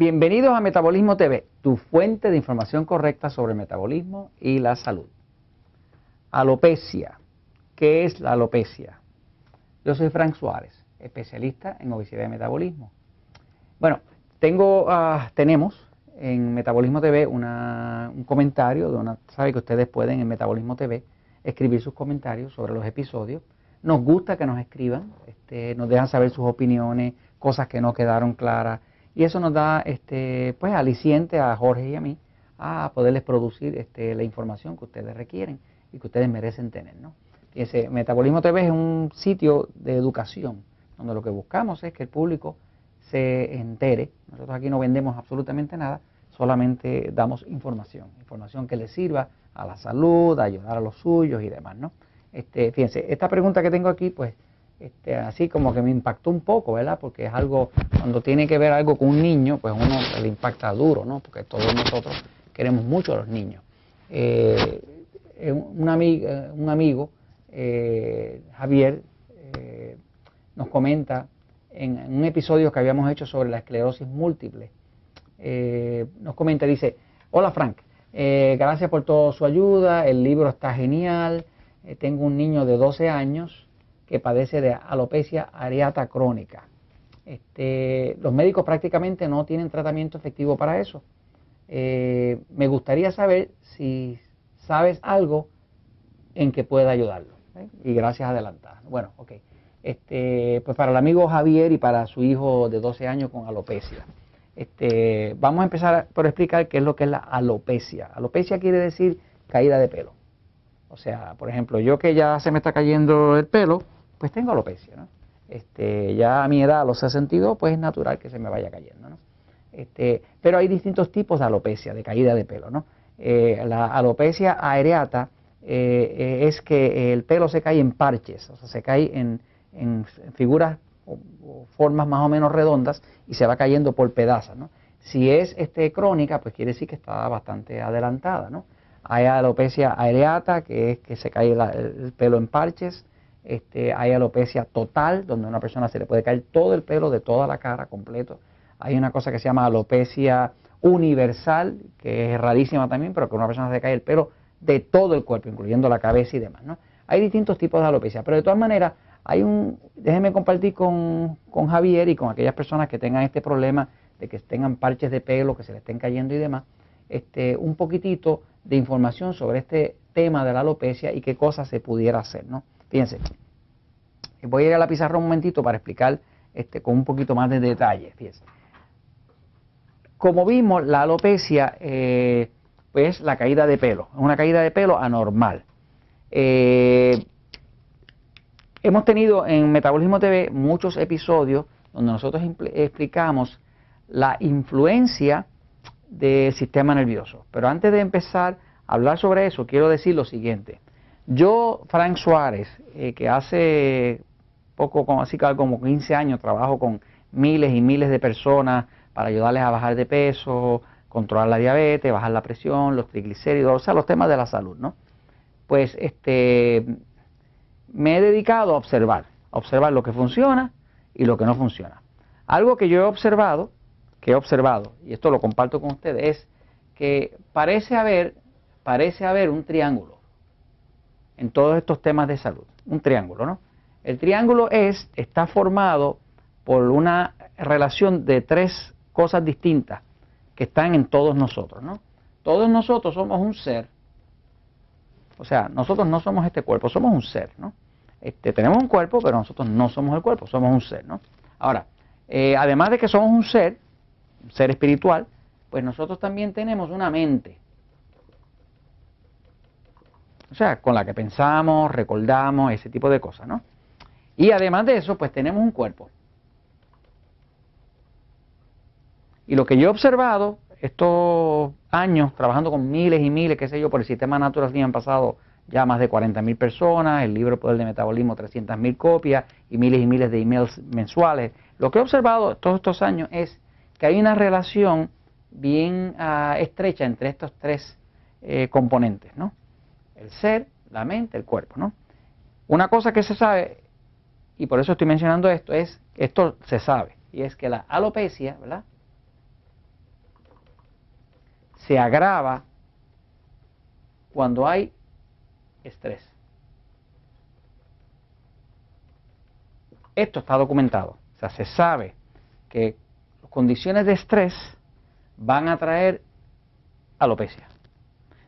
Bienvenidos a Metabolismo TV, tu fuente de información correcta sobre el metabolismo y la salud. Alopecia. ¿Qué es la alopecia? Yo soy Frank Suárez, especialista en obesidad y metabolismo. Bueno, tengo, ah, tenemos en Metabolismo TV un comentario de una, sabe que ustedes pueden en Metabolismo TV escribir sus comentarios sobre los episodios. Nos gusta que nos escriban, este, nos dejan saber sus opiniones, cosas que no quedaron claras y eso nos da este, pues, aliciente a Jorge y a mí a poderles producir este, la información que ustedes requieren y que ustedes merecen tener. ¿no? Y ese Metabolismo TV es un sitio de educación, donde lo que buscamos es que el público se entere. Nosotros aquí no vendemos absolutamente nada, solamente damos información, información que les sirva a la salud, a ayudar a los suyos y demás. ¿no? Este, fíjense, esta pregunta que tengo aquí, pues este, así como que me impactó un poco, ¿verdad? Porque es algo, cuando tiene que ver algo con un niño, pues uno le impacta duro, ¿no? Porque todos nosotros queremos mucho a los niños. Eh, un, un, amigo, eh, Javier, eh, nos comenta en, un episodio que habíamos hecho sobre la esclerosis múltiple, nos comenta, dice, hola Frank, gracias por toda su ayuda, el libro está genial, tengo un niño de 12 años, que padece de alopecia areata crónica. Este, los médicos prácticamente no tienen tratamiento efectivo para eso. Eh, me gustaría saber si sabes algo en que pueda ayudarlo. ¿eh? Y gracias adelantadas. Bueno, ok. Este, pues para el amigo Javier y para su hijo de 12 años con alopecia. Este, vamos a empezar por explicar qué es lo que es la alopecia. Alopecia quiere decir caída de pelo. O sea, por ejemplo, yo que ya se me está cayendo el pelo, pues tengo alopecia. ¿no? Este, ya a mi edad, a los 62, pues es natural que se me vaya cayendo. ¿no? Este, pero hay distintos tipos de alopecia, de caída de pelo. ¿no? Eh, la alopecia areata eh, eh, es que el pelo se cae en parches, o sea, se cae en, figuras o, formas más o menos redondas y se va cayendo por pedazos. ¿no? Si es este, crónica, pues quiere decir que está bastante adelantada. ¿no? Hay alopecia areata, que es que se cae el pelo en parches. Este, hay alopecia total, donde a una persona se le puede caer todo el pelo de toda la cara completo. Hay una cosa que se llama alopecia universal, que es rarísima también, pero que a una persona se le cae el pelo de todo el cuerpo, incluyendo la cabeza y demás. ¿no? Hay distintos tipos de alopecia, pero de todas maneras, hay un, déjenme compartir con, con Javier y con aquellas personas que tengan este problema de que tengan parches de pelo, que se le estén cayendo y demás, este, un poquitito de información sobre este tema de la alopecia y qué cosas se pudiera hacer. ¿no? Fíjense, voy a ir a la pizarra un momentito para explicar este, con un poquito más de detalle. Como vimos, la alopecia eh, es la caída de pelo, es una caída de pelo anormal. Eh, hemos tenido en Metabolismo TV muchos episodios donde nosotros explicamos la influencia del sistema nervioso. Pero antes de empezar a hablar sobre eso, quiero decir lo siguiente. Yo, Frank Suárez, eh, que hace poco, como así como 15 años, trabajo con miles y miles de personas para ayudarles a bajar de peso, controlar la diabetes, bajar la presión, los triglicéridos, o sea, los temas de la salud, ¿no? Pues este, me he dedicado a observar, a observar lo que funciona y lo que no funciona. Algo que yo he observado, que he observado, y esto lo comparto con ustedes, es que parece haber, parece haber un triángulo en todos estos temas de salud. Un triángulo, ¿no? El triángulo es, está formado por una relación de tres cosas distintas que están en todos nosotros, ¿no? Todos nosotros somos un ser. O sea, nosotros no somos este cuerpo, somos un ser, ¿no? Este, tenemos un cuerpo, pero nosotros no somos el cuerpo, somos un ser, ¿no? Ahora, eh, además de que somos un ser, un ser espiritual, pues nosotros también tenemos una mente. O sea, con la que pensamos, recordamos, ese tipo de cosas, ¿no? Y además de eso, pues tenemos un cuerpo. Y lo que yo he observado estos años trabajando con miles y miles, qué sé yo, por el sistema Natural han pasado ya más de 40 mil personas, el libro Poder de Metabolismo 300 mil copias y miles y miles de emails mensuales. Lo que he observado todos estos años es que hay una relación bien ah, estrecha entre estos tres eh, componentes, ¿no? el ser, la mente, el cuerpo, ¿no? Una cosa que se sabe, y por eso estoy mencionando esto, es, esto se sabe, y es que la alopecia, ¿verdad? se agrava cuando hay estrés. Esto está documentado. O sea, se sabe que condiciones de estrés van a traer alopecia.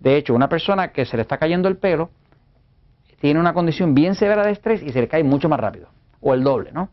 De hecho, una persona que se le está cayendo el pelo tiene una condición bien severa de estrés y se le cae mucho más rápido, o el doble, ¿no?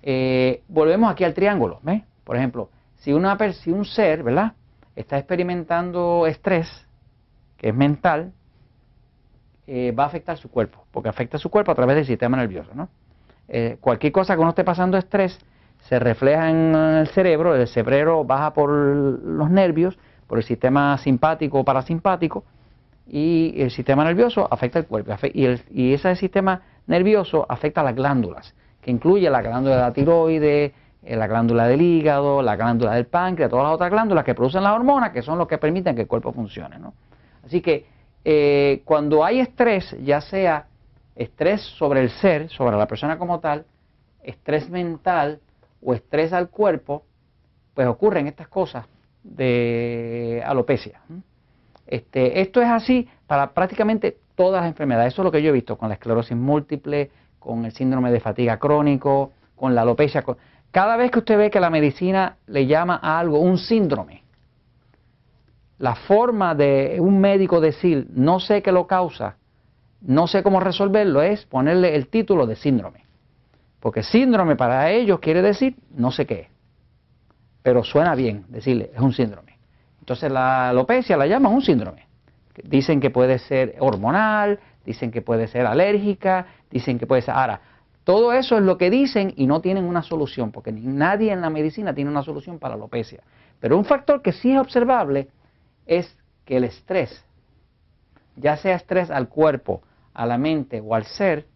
Eh, volvemos aquí al triángulo, ¿ves? Por ejemplo, si, una, si un ser, ¿verdad? Está experimentando estrés, que es mental, eh, va a afectar su cuerpo, porque afecta su cuerpo a través del sistema nervioso, ¿no? Eh, cualquier cosa que uno esté pasando estrés se refleja en el cerebro, el cerebro baja por los nervios, por el sistema simpático o parasimpático, y el sistema nervioso afecta el cuerpo. Y, y ese sistema nervioso afecta a las glándulas, que incluye la glándula de la tiroide, eh, la glándula del hígado, la glándula del páncreas, todas las otras glándulas que producen las hormonas, que son los que permiten que el cuerpo funcione. ¿no? Así que eh, cuando hay estrés, ya sea estrés sobre el ser, sobre la persona como tal, estrés mental o estrés al cuerpo, pues ocurren estas cosas de alopecia. Este, esto es así para prácticamente todas las enfermedades. Eso es lo que yo he visto con la esclerosis múltiple, con el síndrome de fatiga crónico, con la alopecia. Cada vez que usted ve que la medicina le llama a algo un síndrome, la forma de un médico decir no sé qué lo causa, no sé cómo resolverlo, es ponerle el título de síndrome. Porque síndrome para ellos quiere decir no sé qué. Pero suena bien decirle, es un síndrome. Entonces la alopecia la llaman un síndrome. Dicen que puede ser hormonal, dicen que puede ser alérgica, dicen que puede ser... Ahora, todo eso es lo que dicen y no tienen una solución, porque nadie en la medicina tiene una solución para la alopecia. Pero un factor que sí es observable es que el estrés, ya sea estrés al cuerpo, a la mente o al ser,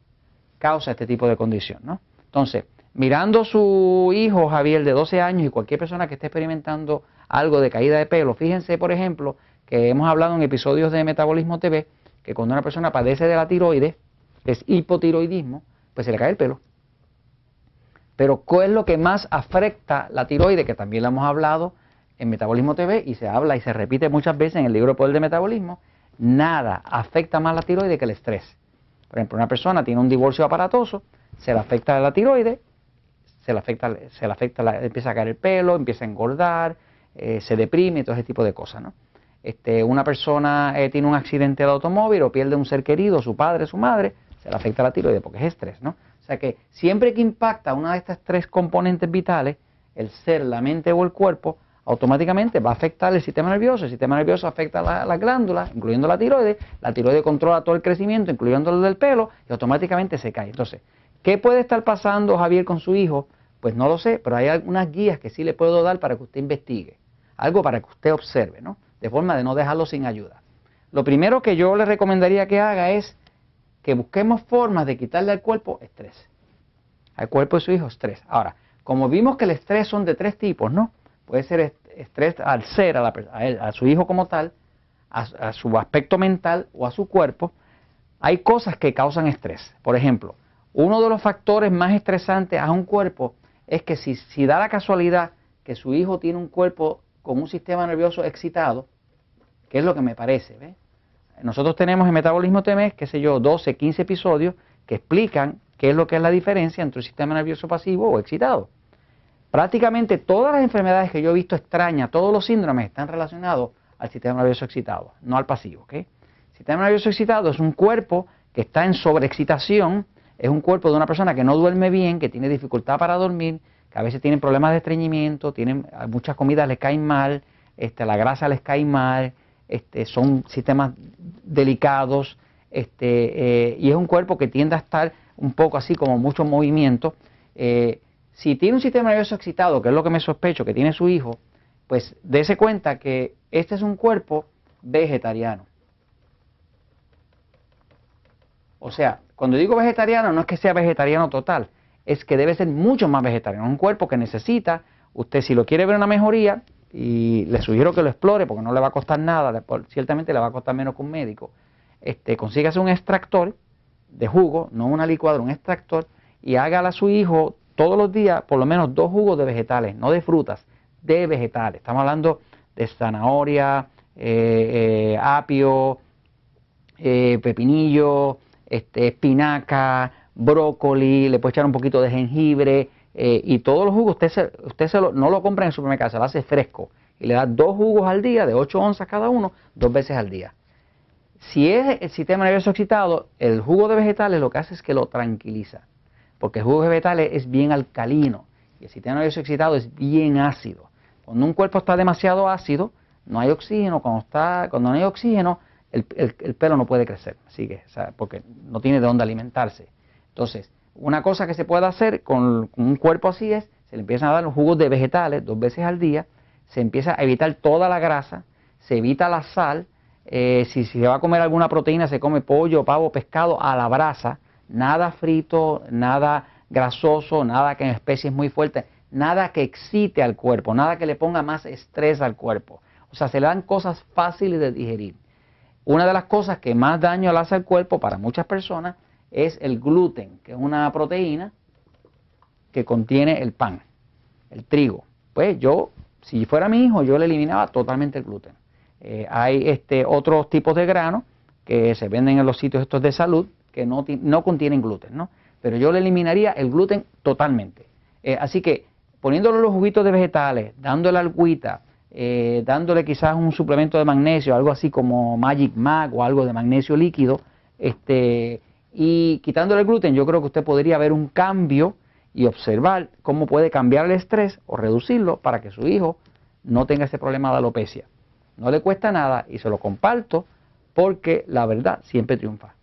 causa este tipo de condición. ¿no? Entonces, mirando su hijo Javier de 12 años y cualquier persona que esté experimentando algo de caída de pelo, fíjense, por ejemplo, que hemos hablado en episodios de Metabolismo TV, que cuando una persona padece de la tiroides, es hipotiroidismo, pues se le cae el pelo. Pero ¿qué es lo que más afecta la tiroides? Que también lo hemos hablado en Metabolismo TV y se habla y se repite muchas veces en el libro Poder de Metabolismo, nada afecta más la tiroides que el estrés. Por ejemplo, una persona tiene un divorcio aparatoso, se le afecta la tiroides, se le afecta, se le afecta empieza a caer el pelo, empieza a engordar, eh, se deprime, todo ese tipo de cosas. ¿no? Este, una persona eh, tiene un accidente de automóvil o pierde un ser querido, su padre, su madre, se le afecta la tiroides porque es estrés. ¿no? O sea que siempre que impacta una de estas tres componentes vitales, el ser, la mente o el cuerpo, automáticamente va a afectar el sistema nervioso, el sistema nervioso afecta las la glándulas, incluyendo la tiroides, la tiroides controla todo el crecimiento, incluyendo el del pelo, y automáticamente se cae. Entonces, ¿qué puede estar pasando Javier con su hijo? Pues no lo sé, pero hay algunas guías que sí le puedo dar para que usted investigue, algo para que usted observe, ¿no? De forma de no dejarlo sin ayuda. Lo primero que yo le recomendaría que haga es que busquemos formas de quitarle al cuerpo estrés. Al cuerpo de su hijo estrés. Ahora, como vimos que el estrés son de tres tipos, ¿no? puede ser estrés al ser, a, a, su hijo como tal, a, su aspecto mental o a su cuerpo, hay cosas que causan estrés. Por ejemplo, uno de los factores más estresantes a un cuerpo es que si, si da la casualidad que su hijo tiene un cuerpo con un sistema nervioso excitado, que es lo que me parece, ¿ves? Nosotros tenemos en Metabolismo TMS, qué sé yo, 12, 15 episodios que explican qué es lo que es la diferencia entre un sistema nervioso pasivo o excitado. Prácticamente todas las enfermedades que yo he visto extrañas, todos los síndromes están relacionados al sistema nervioso excitado, no al pasivo. El sistema nervioso excitado es un cuerpo que está en sobreexcitación, es un cuerpo de una persona que no duerme bien, que tiene dificultad para dormir, a veces tienen problemas de estreñimiento, tienen, muchas comidas les caen mal, este, la grasa les cae mal, este, son sistemas delicados, este, eh, y es un cuerpo que tiende a estar un poco así como mucho movimiento. Eh, si tiene un sistema nervioso excitado, que es lo que me sospecho que tiene su hijo, pues dése cuenta que este es un cuerpo vegetariano. O sea, cuando digo vegetariano no es que sea vegetariano total, es que debe ser mucho más vegetariano. Un cuerpo que necesita, usted si lo quiere ver una mejoría, y le sugiero que lo explore porque no le va a costar nada, ciertamente le va a costar menos que un médico, este, consígase un extractor de jugo, no una licuadora, un extractor, y hágale a su hijo todos los días por lo menos dos jugos de vegetales, no de frutas, de vegetales. Estamos hablando de zanahoria, eh, apio, pepinillo, este, espinaca, brócoli, le puede echar un poquito de jengibre y todos los jugos usted, se, usted se lo, no lo compra en el supermercado, se lo hace fresco y le da dos jugos al día de 8 onzas cada uno, dos veces al día. Si es el sistema nervioso excitado, el jugo de vegetales lo que hace es que lo tranquiliza, porque el jugo de vegetales es bien alcalino y el sistema nervioso excitado es bien ácido. Cuando un cuerpo está demasiado ácido, no hay oxígeno, cuando, está, cuando no hay oxígeno, el, pelo no puede crecer, porque no tiene de dónde alimentarse. Entonces, una cosa que se puede hacer con, un cuerpo así es, se le empiezan a dar los jugos de vegetales dos veces al día, se empieza a evitar toda la grasa, se evita la sal, eh, si, se va a comer alguna proteína, se come pollo, pavo, pescado a la brasa, nada frito, nada grasoso, nada que en especies muy fuertes, nada que excite al cuerpo, nada que le ponga más estrés al cuerpo. O sea, se le dan cosas fáciles de digerir. Una de las cosas que más daño le hace al cuerpo para muchas personas es el gluten, que es una proteína que contiene el pan, el trigo. Pues yo, si fuera mi hijo, yo le eliminaba totalmente el gluten. Eh, hay este, otros tipos de granos que se venden en los sitios estos de salud que no, no contienen gluten, ¿no? Pero yo le eliminaría el gluten totalmente. Eh, así que poniéndole los juguitos de vegetales, dándole agüita, eh, dándole quizás un suplemento de magnesio, algo así como Magic Mag o algo de magnesio líquido, este, y quitándole el gluten, yo creo que usted podría ver un cambio y observar cómo puede cambiar el estrés o reducirlo para que su hijo no tenga ese problema de alopecia. No le cuesta nada y se lo comparto porque la verdad siempre triunfa.